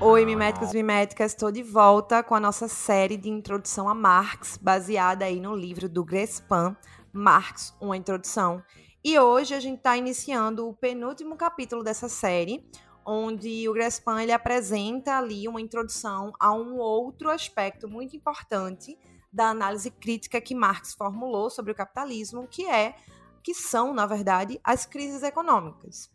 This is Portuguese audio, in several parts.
Oi, miméticos e miméticas, estou de volta com a nossa série de introdução a Marx, baseada aí no livro do Grespan, Marx, uma introdução. E hoje a gente está iniciando o penúltimo capítulo dessa série, onde o Grespan ele apresenta ali uma introdução a um outro aspecto muito importante da análise crítica que Marx formulou sobre o capitalismo, que é que são, na verdade, as crises econômicas.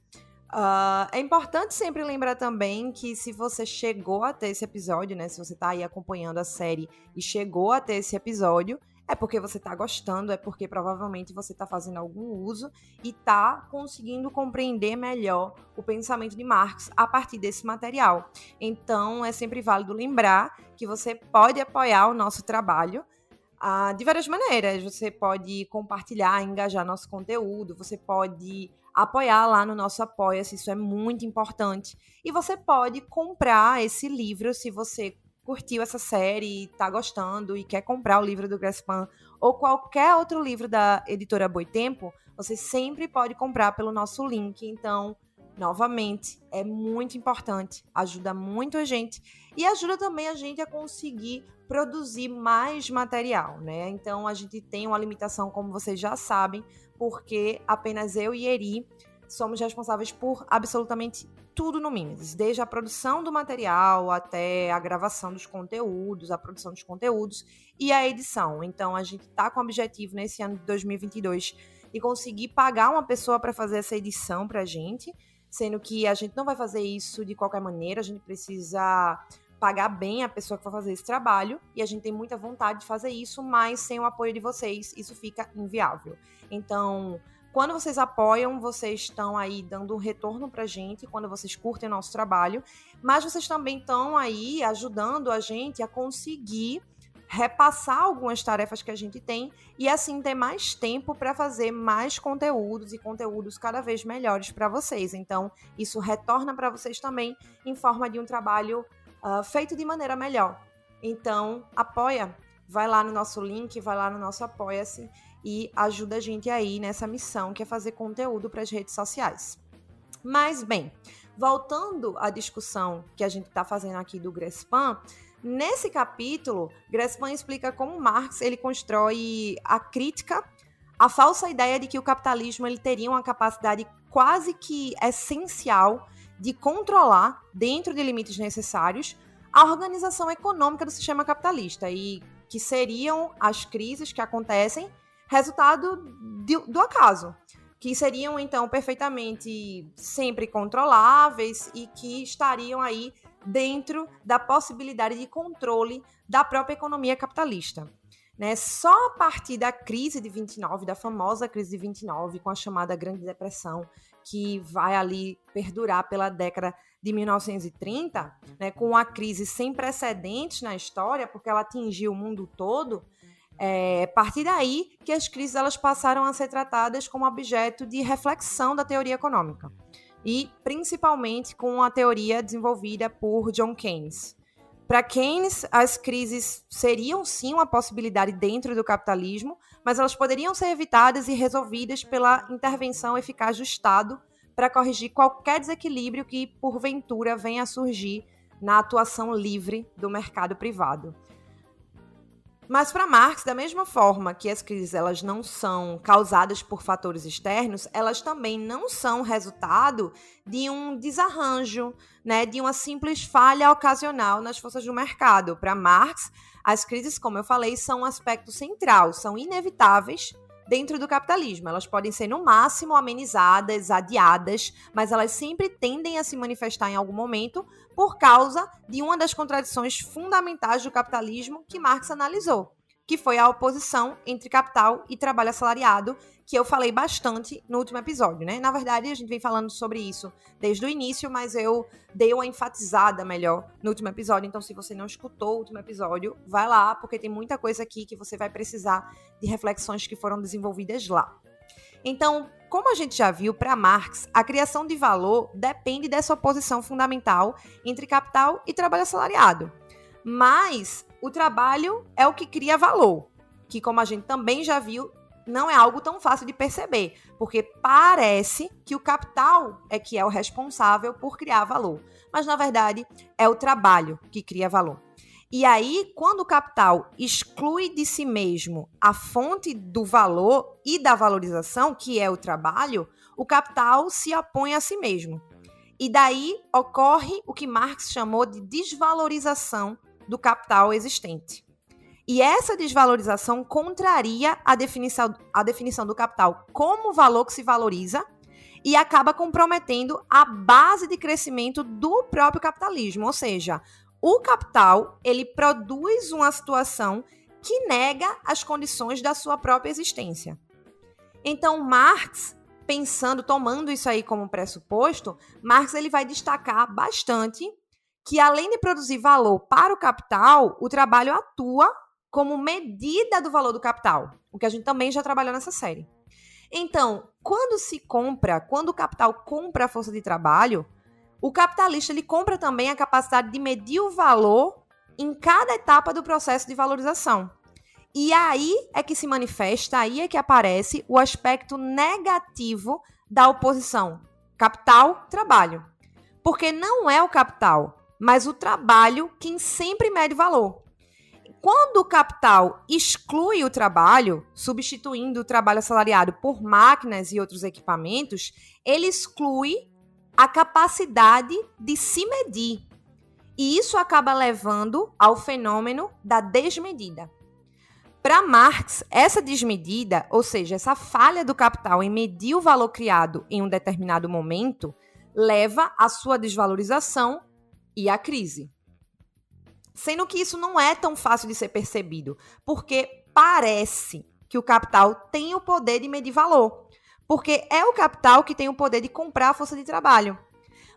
Uh, é importante sempre lembrar também que se você chegou até esse episódio, né? Se você está aí acompanhando a série e chegou até esse episódio, é porque você está gostando, é porque provavelmente você está fazendo algum uso e está conseguindo compreender melhor o pensamento de Marx a partir desse material. Então, é sempre válido lembrar que você pode apoiar o nosso trabalho uh, de várias maneiras. Você pode compartilhar, engajar nosso conteúdo, você pode apoiar lá no nosso Apoia-se, isso é muito importante. E você pode comprar esse livro se você curtiu essa série, está gostando e quer comprar o livro do Grespan ou qualquer outro livro da editora Boitempo, você sempre pode comprar pelo nosso link. Então, novamente, é muito importante, ajuda muito a gente e ajuda também a gente a conseguir produzir mais material, né? Então, a gente tem uma limitação, como vocês já sabem, porque apenas eu e Eri somos responsáveis por absolutamente tudo no Mimes, desde a produção do material até a gravação dos conteúdos, a produção dos conteúdos e a edição. Então a gente está com o objetivo nesse ano de 2022 de conseguir pagar uma pessoa para fazer essa edição para a gente, sendo que a gente não vai fazer isso de qualquer maneira, a gente precisa pagar bem a pessoa que vai fazer esse trabalho e a gente tem muita vontade de fazer isso, mas sem o apoio de vocês isso fica inviável. Então, quando vocês apoiam, vocês estão aí dando um retorno pra gente, quando vocês curtem o nosso trabalho, mas vocês também estão aí ajudando a gente a conseguir repassar algumas tarefas que a gente tem e assim ter mais tempo para fazer mais conteúdos e conteúdos cada vez melhores para vocês. Então, isso retorna para vocês também em forma de um trabalho uh, feito de maneira melhor. Então, apoia, vai lá no nosso link, vai lá no nosso Apoia-se e ajuda a gente aí nessa missão que é fazer conteúdo para as redes sociais. Mas, bem, voltando à discussão que a gente está fazendo aqui do Grespan, nesse capítulo, Grespan explica como Marx ele constrói a crítica à falsa ideia de que o capitalismo ele teria uma capacidade quase que essencial de controlar, dentro de limites necessários, a organização econômica do sistema capitalista e que seriam as crises que acontecem resultado de, do acaso, que seriam então perfeitamente sempre controláveis e que estariam aí dentro da possibilidade de controle da própria economia capitalista. Né? Só a partir da crise de 29, da famosa crise de 29, com a chamada Grande Depressão, que vai ali perdurar pela década de 1930, né, com uma crise sem precedentes na história, porque ela atingiu o mundo todo, é a partir daí que as crises elas passaram a ser tratadas como objeto de reflexão da teoria econômica, e principalmente com a teoria desenvolvida por John Keynes. Para Keynes, as crises seriam sim uma possibilidade dentro do capitalismo, mas elas poderiam ser evitadas e resolvidas pela intervenção eficaz do Estado para corrigir qualquer desequilíbrio que, porventura, venha a surgir na atuação livre do mercado privado. Mas para Marx, da mesma forma que as crises elas não são causadas por fatores externos, elas também não são resultado de um desarranjo, né, de uma simples falha ocasional nas forças do mercado. Para Marx, as crises, como eu falei, são um aspecto central, são inevitáveis dentro do capitalismo. Elas podem ser, no máximo, amenizadas, adiadas, mas elas sempre tendem a se manifestar em algum momento por causa de uma das contradições fundamentais do capitalismo que Marx analisou, que foi a oposição entre capital e trabalho assalariado, que eu falei bastante no último episódio, né? Na verdade, a gente vem falando sobre isso desde o início, mas eu dei uma enfatizada melhor no último episódio. Então, se você não escutou o último episódio, vai lá, porque tem muita coisa aqui que você vai precisar de reflexões que foram desenvolvidas lá. Então, como a gente já viu, para Marx, a criação de valor depende dessa oposição fundamental entre capital e trabalho assalariado. Mas o trabalho é o que cria valor, que, como a gente também já viu, não é algo tão fácil de perceber, porque parece que o capital é que é o responsável por criar valor, mas na verdade é o trabalho que cria valor. E aí, quando o capital exclui de si mesmo a fonte do valor e da valorização, que é o trabalho, o capital se opõe a si mesmo. E daí ocorre o que Marx chamou de desvalorização do capital existente. E essa desvalorização contraria a definição, a definição do capital como valor que se valoriza e acaba comprometendo a base de crescimento do próprio capitalismo, ou seja, o capital, ele produz uma situação que nega as condições da sua própria existência. Então, Marx, pensando, tomando isso aí como pressuposto, Marx ele vai destacar bastante que além de produzir valor para o capital, o trabalho atua como medida do valor do capital, o que a gente também já trabalhou nessa série. Então, quando se compra, quando o capital compra a força de trabalho, o capitalista ele compra também a capacidade de medir o valor em cada etapa do processo de valorização. E aí é que se manifesta, aí é que aparece o aspecto negativo da oposição capital-trabalho. Porque não é o capital, mas o trabalho quem sempre mede valor. Quando o capital exclui o trabalho, substituindo o trabalho assalariado por máquinas e outros equipamentos, ele exclui a capacidade de se medir. E isso acaba levando ao fenômeno da desmedida. Para Marx, essa desmedida, ou seja, essa falha do capital em medir o valor criado em um determinado momento, leva à sua desvalorização e à crise. Sendo que isso não é tão fácil de ser percebido, porque parece que o capital tem o poder de medir valor. Porque é o capital que tem o poder de comprar a força de trabalho.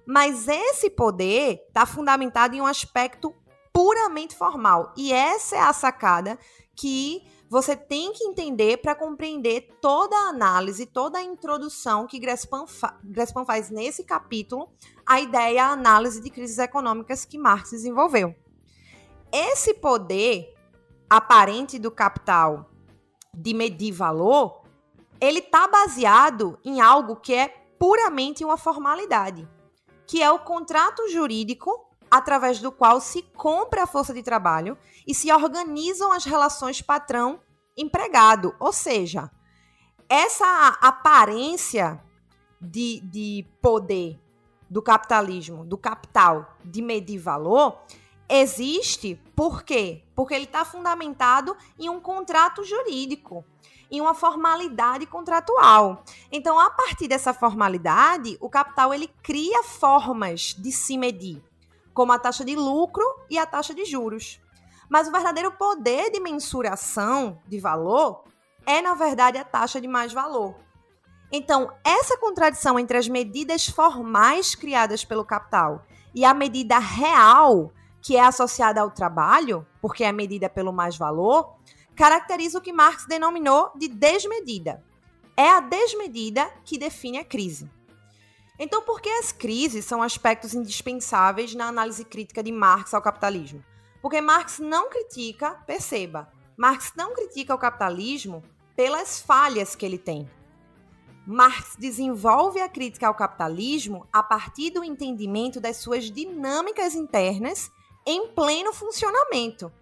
Mas esse poder está fundamentado em um aspecto puramente formal. E essa é a sacada que você tem que entender para compreender toda a análise, toda a introdução que Grespan, fa faz nesse capítulo, a ideia, a análise de crises econômicas que Marx desenvolveu. Esse poder aparente do capital de medir valor ele está baseado em algo que é puramente uma formalidade, que é o contrato jurídico através do qual se compra a força de trabalho e se organizam as relações patrão-empregado. Ou seja, essa aparência de, de poder do capitalismo, do capital, de medir valor, existe por quê? Porque ele está fundamentado em um contrato jurídico em uma formalidade contratual. Então, a partir dessa formalidade, o capital ele cria formas de se medir, como a taxa de lucro e a taxa de juros. Mas o verdadeiro poder de mensuração de valor é, na verdade, a taxa de mais valor. Então, essa contradição entre as medidas formais criadas pelo capital e a medida real, que é associada ao trabalho, porque é medida pelo mais valor, caracteriza o que Marx denominou de desmedida. É a desmedida que define a crise. Então, por que as crises são aspectos indispensáveis na análise crítica de Marx ao capitalismo? Porque Marx não critica, perceba, Marx não critica o capitalismo pelas falhas que ele tem. Marx desenvolve a crítica ao capitalismo a partir do entendimento das suas dinâmicas internas em pleno funcionamento.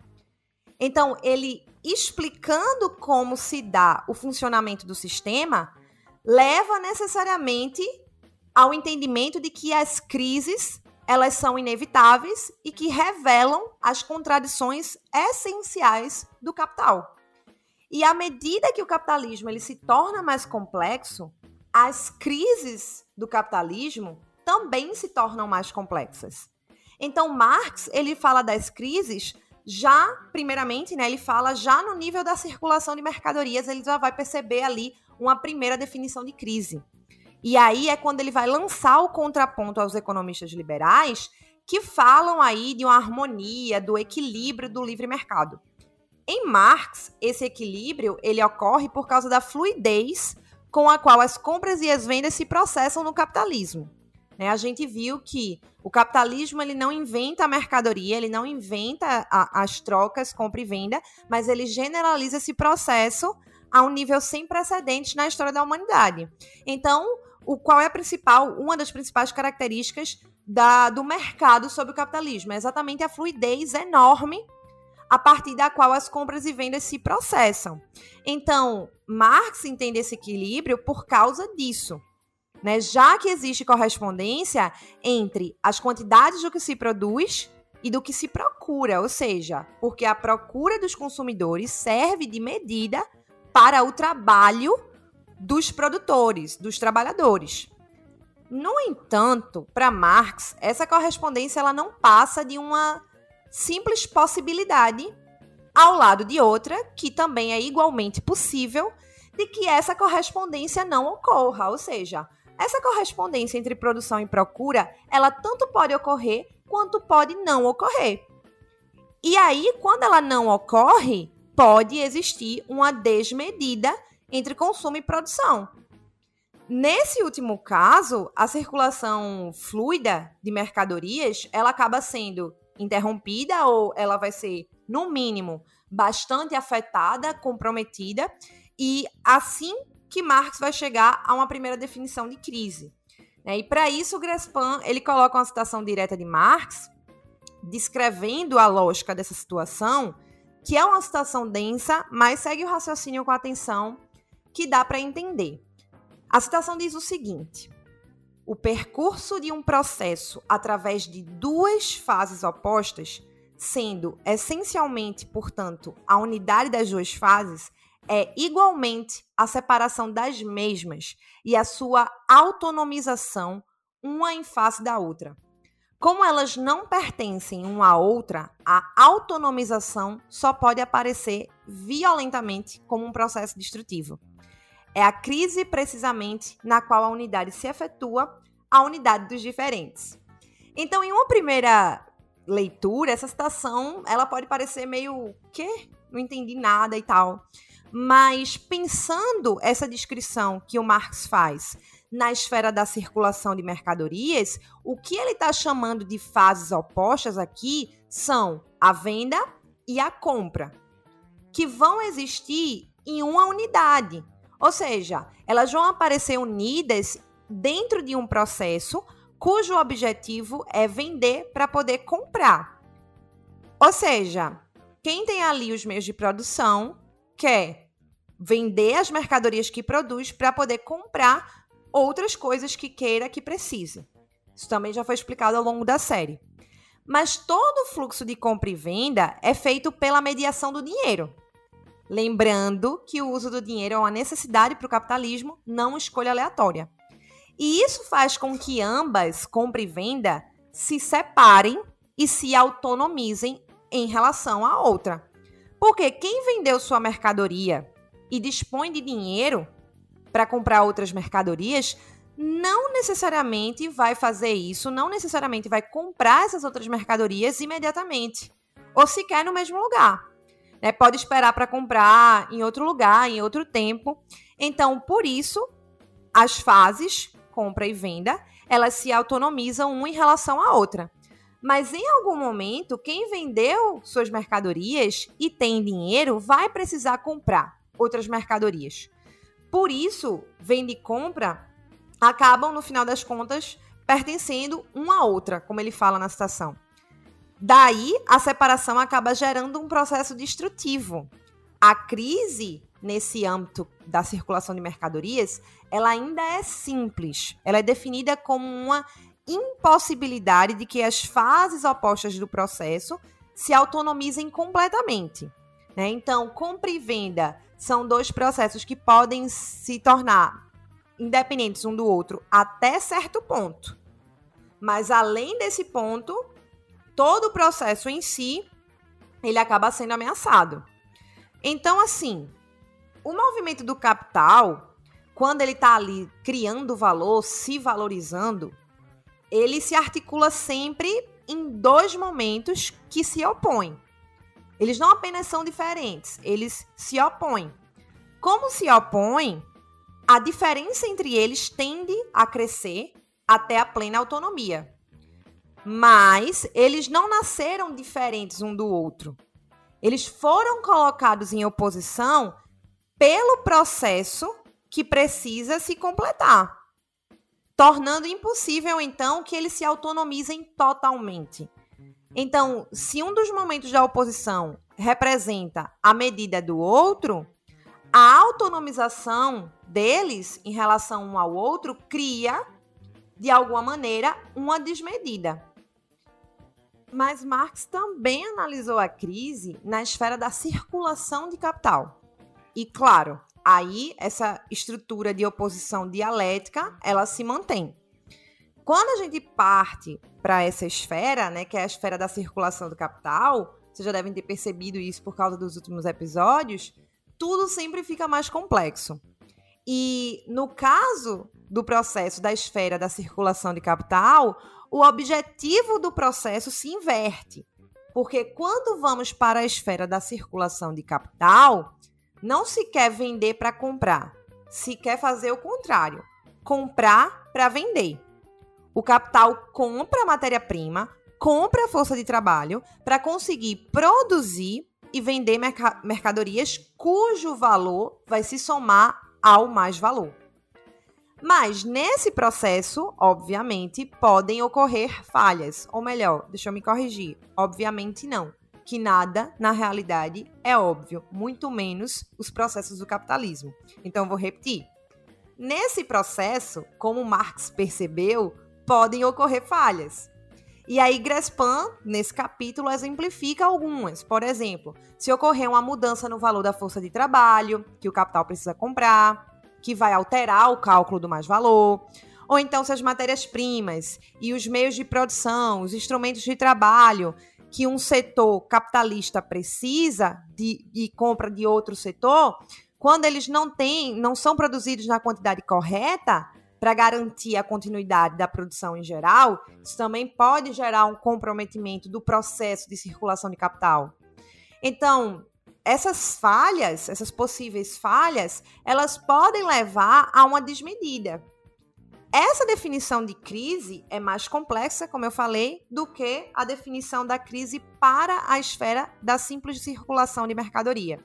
Então, ele explicando como se dá o funcionamento do sistema, leva necessariamente ao entendimento de que as crises elas são inevitáveis e que revelam as contradições essenciais do capital. E à medida que o capitalismo ele se torna mais complexo, as crises do capitalismo também se tornam mais complexas. Então Marx ele fala das crises já, primeiramente, né, ele fala já no nível da circulação de mercadorias, ele já vai perceber ali uma primeira definição de crise. E aí é quando ele vai lançar o contraponto aos economistas liberais que falam aí de uma harmonia, do equilíbrio do livre mercado. Em Marx, esse equilíbrio ele ocorre por causa da fluidez com a qual as compras e as vendas se processam no capitalismo. Né? A gente viu que o capitalismo ele não inventa a mercadoria, ele não inventa a, as trocas, compra e venda, mas ele generaliza esse processo a um nível sem precedentes na história da humanidade. Então, o qual é a principal, uma das principais características da, do mercado sobre o capitalismo? É exatamente a fluidez enorme a partir da qual as compras e vendas se processam. Então, Marx entende esse equilíbrio por causa disso né? Já que existe correspondência entre as quantidades do que se produz e do que se procura, ou seja, porque a procura dos consumidores serve de medida para o trabalho dos produtores, dos trabalhadores. No entanto, para Marx, essa correspondência ela não passa de uma simples possibilidade ao lado de outra, que também é igualmente possível, de que essa correspondência não ocorra, ou seja, essa correspondência entre produção e procura, ela tanto pode ocorrer quanto pode não ocorrer. E aí, quando ela não ocorre, pode existir uma desmedida entre consumo e produção. Nesse último caso, a circulação fluida de mercadorias, ela acaba sendo interrompida ou ela vai ser, no mínimo, bastante afetada, comprometida, e assim que Marx vai chegar a uma primeira definição de crise. Né? E para isso, o Grespan ele coloca uma citação direta de Marx, descrevendo a lógica dessa situação, que é uma citação densa, mas segue o raciocínio com atenção que dá para entender. A citação diz o seguinte: o percurso de um processo através de duas fases opostas, sendo essencialmente, portanto, a unidade das duas fases, é igualmente a separação das mesmas e a sua autonomização uma em face da outra. Como elas não pertencem uma à outra, a autonomização só pode aparecer violentamente como um processo destrutivo. É a crise precisamente na qual a unidade se efetua, a unidade dos diferentes. Então, em uma primeira leitura, essa citação, ela pode parecer meio que não entendi nada e tal. Mas pensando essa descrição que o Marx faz na esfera da circulação de mercadorias, o que ele está chamando de fases opostas aqui são a venda e a compra, que vão existir em uma unidade. Ou seja, elas vão aparecer unidas dentro de um processo cujo objetivo é vender para poder comprar. Ou seja, quem tem ali os meios de produção quer vender as mercadorias que produz para poder comprar outras coisas que queira que precise. Isso também já foi explicado ao longo da série. Mas todo o fluxo de compra e venda é feito pela mediação do dinheiro. Lembrando que o uso do dinheiro é uma necessidade para o capitalismo, não escolha aleatória. E isso faz com que ambas, compra e venda, se separem e se autonomizem em relação à outra. Porque quem vendeu sua mercadoria e dispõe de dinheiro para comprar outras mercadorias, não necessariamente vai fazer isso, não necessariamente vai comprar essas outras mercadorias imediatamente, ou sequer no mesmo lugar. Né? Pode esperar para comprar em outro lugar, em outro tempo. Então, por isso, as fases, compra e venda, elas se autonomizam uma em relação à outra. Mas em algum momento, quem vendeu suas mercadorias e tem dinheiro vai precisar comprar outras mercadorias. Por isso, venda e compra acabam, no final das contas, pertencendo uma a outra, como ele fala na citação. Daí, a separação acaba gerando um processo destrutivo. A crise, nesse âmbito da circulação de mercadorias, ela ainda é simples. Ela é definida como uma impossibilidade de que as fases opostas do processo se autonomizem completamente. Né? Então, compra e venda são dois processos que podem se tornar independentes um do outro até certo ponto. Mas além desse ponto, todo o processo em si, ele acaba sendo ameaçado. Então, assim, o movimento do capital, quando ele está ali criando valor, se valorizando, ele se articula sempre em dois momentos que se opõem. Eles não apenas são diferentes, eles se opõem. Como se opõem, a diferença entre eles tende a crescer até a plena autonomia. Mas eles não nasceram diferentes um do outro. Eles foram colocados em oposição pelo processo que precisa se completar, tornando impossível então que eles se autonomizem totalmente. Então, se um dos momentos da oposição representa a medida do outro, a autonomização deles em relação um ao outro cria, de alguma maneira, uma desmedida. Mas Marx também analisou a crise na esfera da circulação de capital. E claro, aí essa estrutura de oposição dialética, ela se mantém. Quando a gente parte para essa esfera, né, que é a esfera da circulação do capital, vocês já devem ter percebido isso por causa dos últimos episódios, tudo sempre fica mais complexo. E no caso do processo da esfera da circulação de capital, o objetivo do processo se inverte. Porque quando vamos para a esfera da circulação de capital, não se quer vender para comprar, se quer fazer o contrário, comprar para vender. O capital compra a matéria-prima, compra a força de trabalho para conseguir produzir e vender mercadorias cujo valor vai se somar ao mais valor. Mas nesse processo, obviamente, podem ocorrer falhas. Ou melhor, deixa eu me corrigir. Obviamente não. Que nada, na realidade, é óbvio, muito menos os processos do capitalismo. Então, vou repetir. Nesse processo, como Marx percebeu, podem ocorrer falhas. E aí, Grespan, nesse capítulo, exemplifica algumas. Por exemplo, se ocorrer uma mudança no valor da força de trabalho que o capital precisa comprar, que vai alterar o cálculo do mais-valor. Ou então, se as matérias-primas e os meios de produção, os instrumentos de trabalho que um setor capitalista precisa de, e compra de outro setor, quando eles não têm, não são produzidos na quantidade correta, para garantir a continuidade da produção em geral, isso também pode gerar um comprometimento do processo de circulação de capital. Então, essas falhas, essas possíveis falhas, elas podem levar a uma desmedida. Essa definição de crise é mais complexa, como eu falei, do que a definição da crise para a esfera da simples circulação de mercadoria.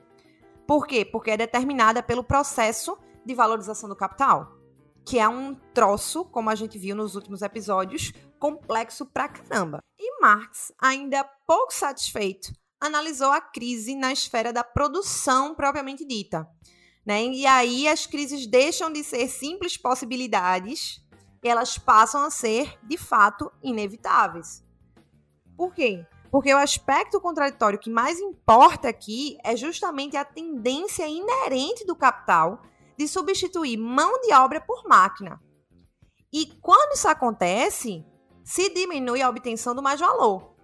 Por quê? Porque é determinada pelo processo de valorização do capital, que é um troço, como a gente viu nos últimos episódios, complexo pra caramba. E Marx, ainda pouco satisfeito analisou a crise na esfera da produção propriamente dita. Né? E aí as crises deixam de ser simples possibilidades e elas passam a ser, de fato, inevitáveis. Por quê? Porque o aspecto contraditório que mais importa aqui é justamente a tendência inerente do capital de substituir mão de obra por máquina. E quando isso acontece, se diminui a obtenção do mais valor.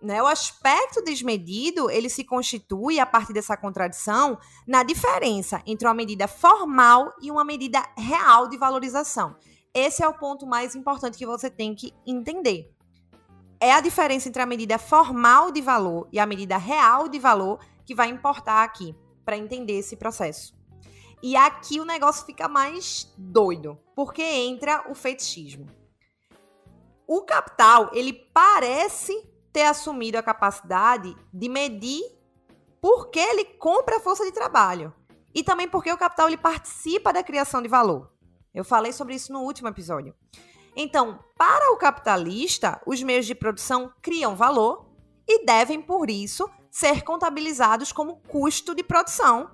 Né? O aspecto desmedido ele se constitui a partir dessa contradição na diferença entre uma medida formal e uma medida real de valorização. Esse é o ponto mais importante que você tem que entender. É a diferença entre a medida formal de valor e a medida real de valor que vai importar aqui para entender esse processo. E aqui o negócio fica mais doido, porque entra o fetichismo. O capital, ele parece ter assumido a capacidade de medir por que ele compra a força de trabalho e também porque o capital ele participa da criação de valor. Eu falei sobre isso no último episódio. Então, para o capitalista, os meios de produção criam valor e devem, por isso, ser contabilizados como custo de produção,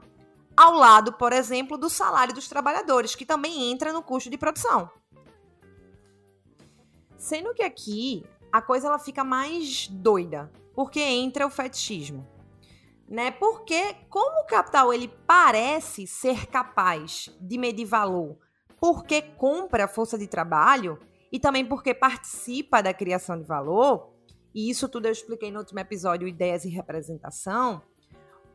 ao lado, por exemplo, do salário dos trabalhadores, que também entra no custo de produção. Sendo que aqui a coisa ela fica mais doida, porque entra o fetichismo. Né? Porque como o capital ele parece ser capaz de medir valor porque compra força de trabalho e também porque participa da criação de valor, e isso tudo eu expliquei no último episódio, ideias e representação,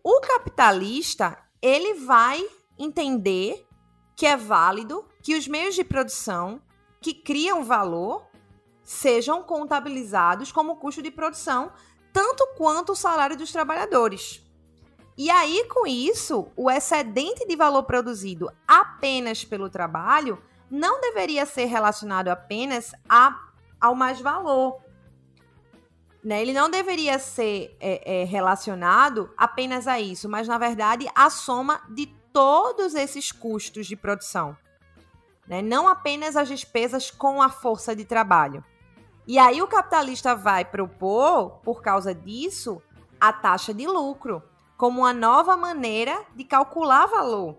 o capitalista, ele vai entender que é válido que os meios de produção que criam valor sejam contabilizados como custo de produção, tanto quanto o salário dos trabalhadores. E aí, com isso, o excedente de valor produzido apenas pelo trabalho não deveria ser relacionado apenas a, ao mais valor. Né? Ele não deveria ser é, é, relacionado apenas a isso, mas, na verdade, a soma de todos esses custos de produção. Né? Não apenas as despesas com a força de trabalho. E aí o capitalista vai propor, por causa disso, a taxa de lucro como uma nova maneira de calcular valor.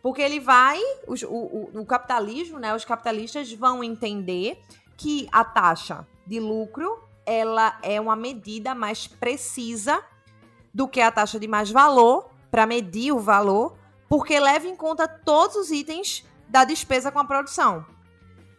Porque ele vai, o, o, o capitalismo, né, os capitalistas vão entender que a taxa de lucro ela é uma medida mais precisa do que a taxa de mais valor para medir o valor, porque leva em conta todos os itens da despesa com a produção.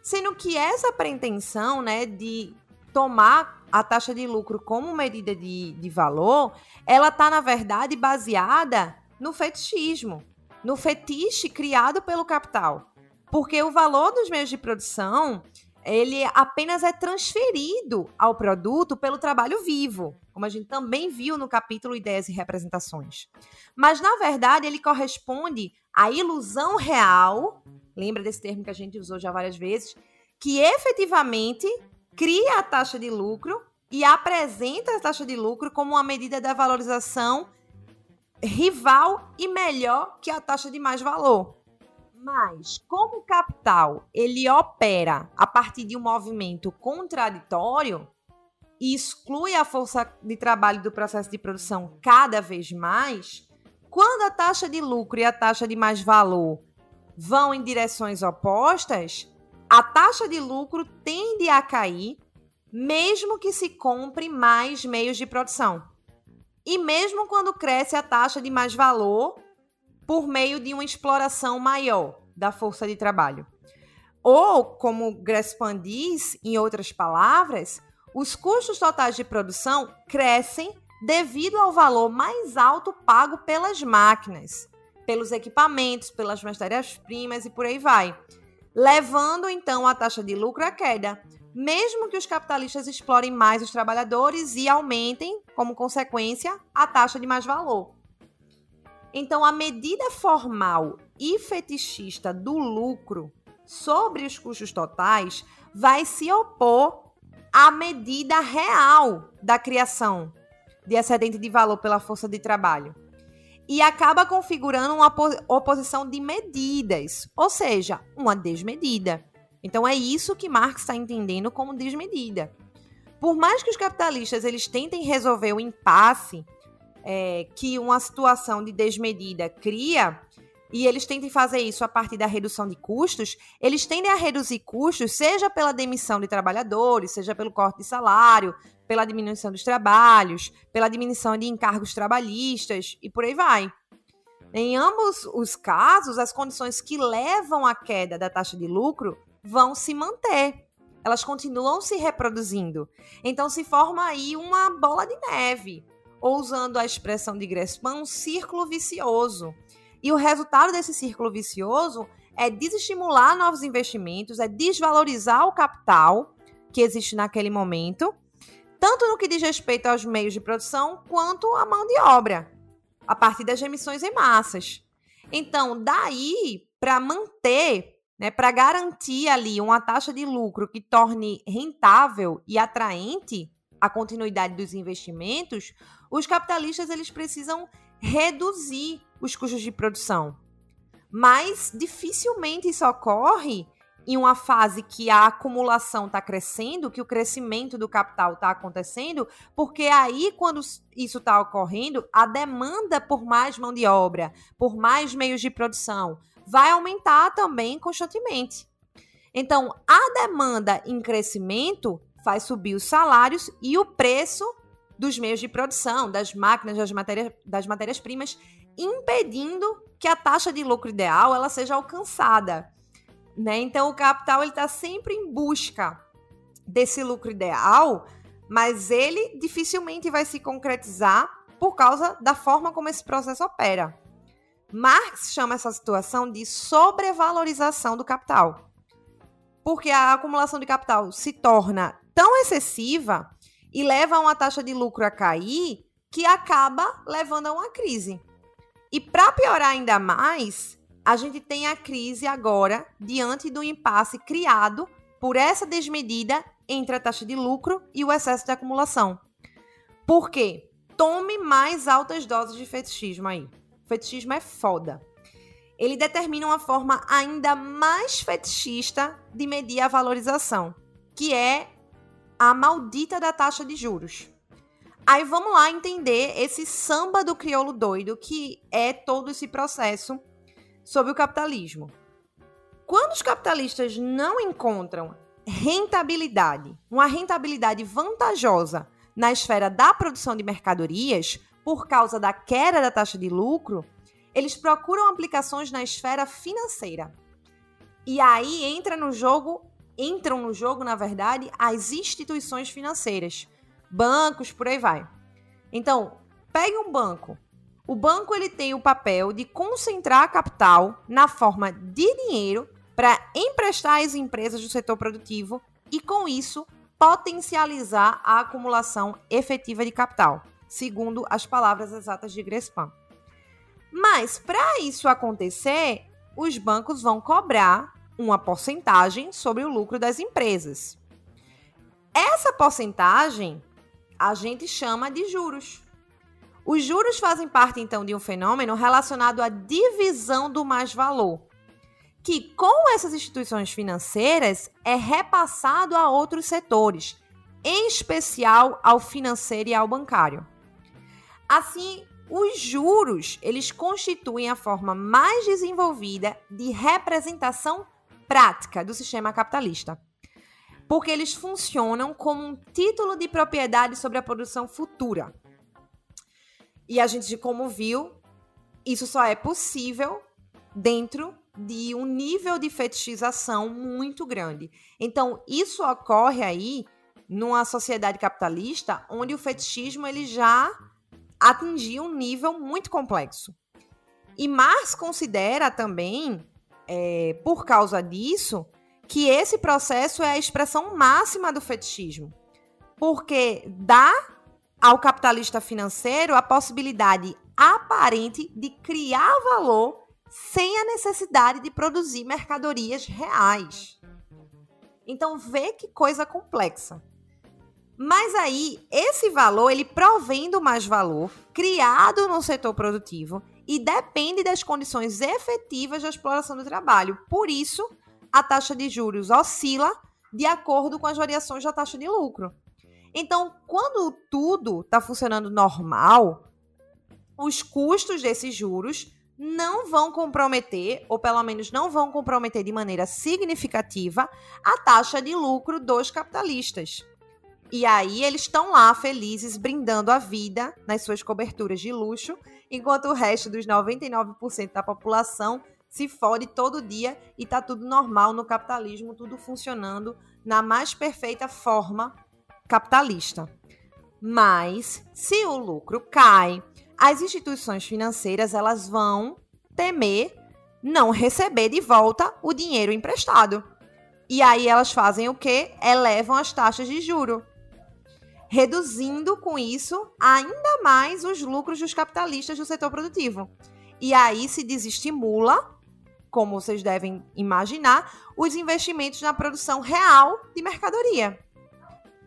Sendo que essa pretensão né, de tomar a taxa de lucro como medida de, de valor, ela está, na verdade, baseada no fetichismo, no fetiche criado pelo capital. Porque o valor dos meios de produção, ele apenas é transferido ao produto pelo trabalho vivo, como a gente também viu no capítulo Ideias e Representações. Mas, na verdade, ele corresponde à ilusão real, lembra desse termo que a gente usou já várias vezes, que efetivamente cria a taxa de lucro e apresenta a taxa de lucro como uma medida da valorização rival e melhor que a taxa de mais valor. Mas como o capital ele opera a partir de um movimento contraditório e exclui a força de trabalho do processo de produção cada vez mais, quando a taxa de lucro e a taxa de mais valor vão em direções opostas, a taxa de lucro tende a cair, mesmo que se compre mais meios de produção. E mesmo quando cresce a taxa de mais valor por meio de uma exploração maior da força de trabalho. Ou, como Grespan diz, em outras palavras, os custos totais de produção crescem devido ao valor mais alto pago pelas máquinas, pelos equipamentos, pelas matérias-primas e por aí vai levando então a taxa de lucro à queda, mesmo que os capitalistas explorem mais os trabalhadores e aumentem, como consequência, a taxa de mais valor. Então, a medida formal e fetichista do lucro sobre os custos totais vai se opor à medida real da criação de excedente de valor pela força de trabalho e acaba configurando uma oposição de medidas, ou seja, uma desmedida. Então é isso que Marx está entendendo como desmedida. Por mais que os capitalistas eles tentem resolver o impasse é, que uma situação de desmedida cria, e eles tentem fazer isso a partir da redução de custos, eles tendem a reduzir custos, seja pela demissão de trabalhadores, seja pelo corte de salário, pela diminuição dos trabalhos, pela diminuição de encargos trabalhistas e por aí vai. Em ambos os casos, as condições que levam à queda da taxa de lucro vão se manter. Elas continuam se reproduzindo. Então se forma aí uma bola de neve, ou usando a expressão de Grespan, um círculo vicioso. E o resultado desse círculo vicioso é desestimular novos investimentos, é desvalorizar o capital que existe naquele momento tanto no que diz respeito aos meios de produção quanto à mão de obra, a partir das emissões em massas. Então, daí, para manter, né, para garantir ali uma taxa de lucro que torne rentável e atraente a continuidade dos investimentos, os capitalistas eles precisam reduzir os custos de produção. Mas dificilmente isso ocorre em uma fase que a acumulação está crescendo, que o crescimento do capital está acontecendo, porque aí, quando isso está ocorrendo, a demanda por mais mão de obra, por mais meios de produção, vai aumentar também constantemente. Então, a demanda em crescimento faz subir os salários e o preço dos meios de produção, das máquinas, das matérias, das matérias-primas, impedindo que a taxa de lucro ideal ela seja alcançada. Né? Então o capital está sempre em busca desse lucro ideal, mas ele dificilmente vai se concretizar por causa da forma como esse processo opera. Marx chama essa situação de sobrevalorização do capital. Porque a acumulação de capital se torna tão excessiva e leva a uma taxa de lucro a cair que acaba levando a uma crise. E para piorar ainda mais, a gente tem a crise agora diante do impasse criado por essa desmedida entre a taxa de lucro e o excesso de acumulação. Por quê? Tome mais altas doses de fetichismo aí. Fetichismo é foda. Ele determina uma forma ainda mais fetichista de medir a valorização, que é a maldita da taxa de juros. Aí vamos lá entender esse samba do crioulo doido que é todo esse processo sobre o capitalismo. Quando os capitalistas não encontram rentabilidade, uma rentabilidade vantajosa na esfera da produção de mercadorias, por causa da queda da taxa de lucro, eles procuram aplicações na esfera financeira. E aí entra no jogo, entram no jogo, na verdade, as instituições financeiras bancos, por aí vai. Então, pegue um banco. O banco ele tem o papel de concentrar capital na forma de dinheiro para emprestar às empresas do setor produtivo e, com isso, potencializar a acumulação efetiva de capital, segundo as palavras exatas de Grespan. Mas, para isso acontecer, os bancos vão cobrar uma porcentagem sobre o lucro das empresas. Essa porcentagem a gente chama de juros. Os juros fazem parte, então, de um fenômeno relacionado à divisão do mais-valor, que, com essas instituições financeiras, é repassado a outros setores, em especial ao financeiro e ao bancário. Assim, os juros, eles constituem a forma mais desenvolvida de representação prática do sistema capitalista porque eles funcionam como um título de propriedade sobre a produção futura. E a gente, como viu, isso só é possível dentro de um nível de fetichização muito grande. Então, isso ocorre aí numa sociedade capitalista onde o fetichismo ele já atingiu um nível muito complexo. E Marx considera também, é, por causa disso, que esse processo é a expressão máxima do fetichismo, porque dá ao capitalista financeiro a possibilidade aparente de criar valor sem a necessidade de produzir mercadorias reais. Então vê que coisa complexa. Mas aí, esse valor, ele provém do mais valor criado no setor produtivo e depende das condições efetivas da exploração do trabalho. Por isso, a taxa de juros oscila de acordo com as variações da taxa de lucro. Então, quando tudo está funcionando normal, os custos desses juros não vão comprometer, ou pelo menos não vão comprometer de maneira significativa, a taxa de lucro dos capitalistas. E aí eles estão lá felizes, brindando a vida nas suas coberturas de luxo, enquanto o resto dos 99% da população se fode todo dia e tá tudo normal no capitalismo, tudo funcionando na mais perfeita forma capitalista. Mas se o lucro cai, as instituições financeiras elas vão temer não receber de volta o dinheiro emprestado. E aí elas fazem o quê? Elevam as taxas de juro, reduzindo com isso ainda mais os lucros dos capitalistas do setor produtivo. E aí se desestimula como vocês devem imaginar, os investimentos na produção real de mercadoria.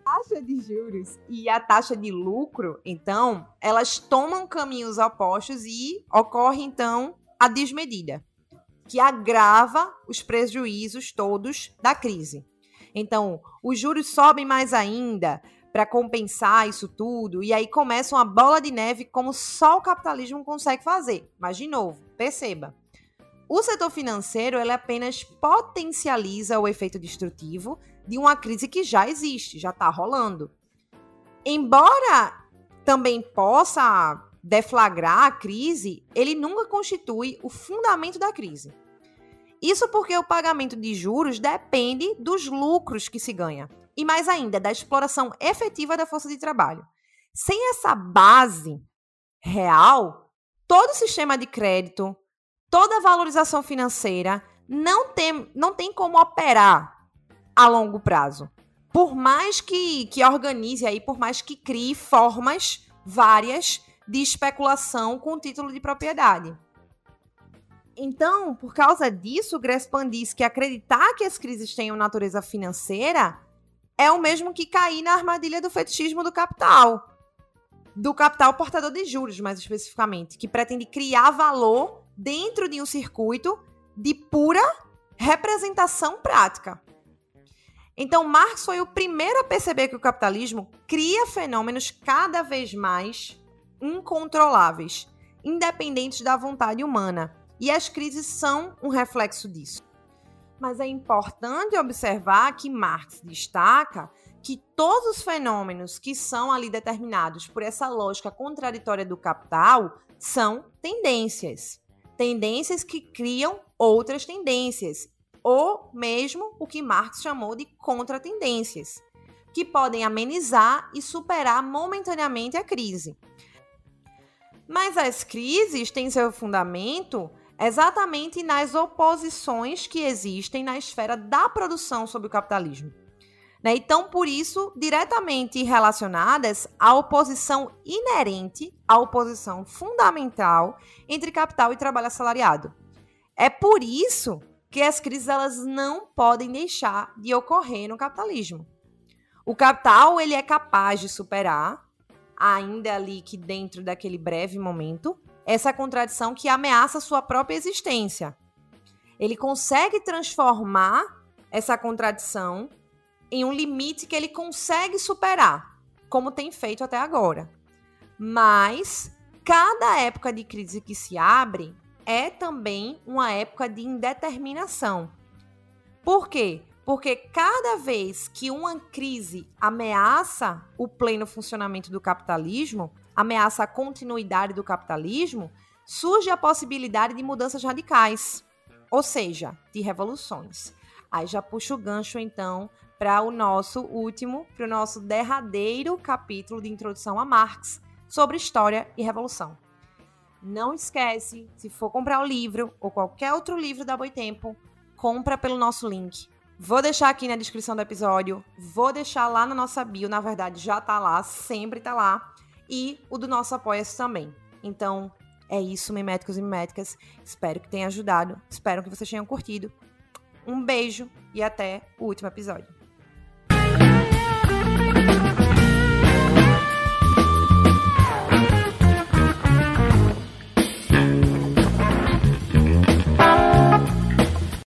A taxa de juros e a taxa de lucro, então, elas tomam caminhos opostos e ocorre, então, a desmedida, que agrava os prejuízos todos da crise. Então, os juros sobem mais ainda para compensar isso tudo, e aí começa uma bola de neve como só o capitalismo consegue fazer. Mas, de novo, perceba, o setor financeiro ele apenas potencializa o efeito destrutivo de uma crise que já existe, já está rolando. Embora também possa deflagrar a crise, ele nunca constitui o fundamento da crise. Isso porque o pagamento de juros depende dos lucros que se ganha e mais ainda da exploração efetiva da força de trabalho. Sem essa base real, todo sistema de crédito, toda valorização financeira não tem, não tem como operar a longo prazo. Por mais que, que organize aí, por mais que crie formas várias de especulação com título de propriedade. Então, por causa disso, Grespan diz que acreditar que as crises tenham natureza financeira é o mesmo que cair na armadilha do fetichismo do capital. Do capital portador de juros, mais especificamente, que pretende criar valor dentro de um circuito de pura representação prática. Então, Marx foi o primeiro a perceber que o capitalismo cria fenômenos cada vez mais incontroláveis, independentes da vontade humana, e as crises são um reflexo disso. Mas é importante observar que Marx destaca que todos os fenômenos que são ali determinados por essa lógica contraditória do capital são tendências. Tendências que criam outras tendências ou mesmo o que Marx chamou de contratendências, que podem amenizar e superar momentaneamente a crise. Mas as crises têm seu fundamento exatamente nas oposições que existem na esfera da produção sobre o capitalismo. Né? Então, por isso, diretamente relacionadas à oposição inerente, à oposição fundamental entre capital e trabalho assalariado. É por isso que as crises elas não podem deixar de ocorrer no capitalismo. O capital ele é capaz de superar, ainda ali que dentro daquele breve momento, essa contradição que ameaça sua própria existência. Ele consegue transformar essa contradição em um limite que ele consegue superar, como tem feito até agora. Mas cada época de crise que se abre, é também uma época de indeterminação. Por quê? Porque cada vez que uma crise ameaça o pleno funcionamento do capitalismo, ameaça a continuidade do capitalismo, surge a possibilidade de mudanças radicais, ou seja, de revoluções. Aí já puxa o gancho então para o nosso último, para o nosso derradeiro capítulo de introdução a Marx sobre história e revolução. Não esquece, se for comprar o livro ou qualquer outro livro da Boitempo, compra pelo nosso link. Vou deixar aqui na descrição do episódio, vou deixar lá na nossa bio, na verdade já tá lá, sempre tá lá, e o do nosso apoia-se também. Então, é isso, miméticos e miméticas. Espero que tenha ajudado, espero que vocês tenham curtido. Um beijo e até o último episódio.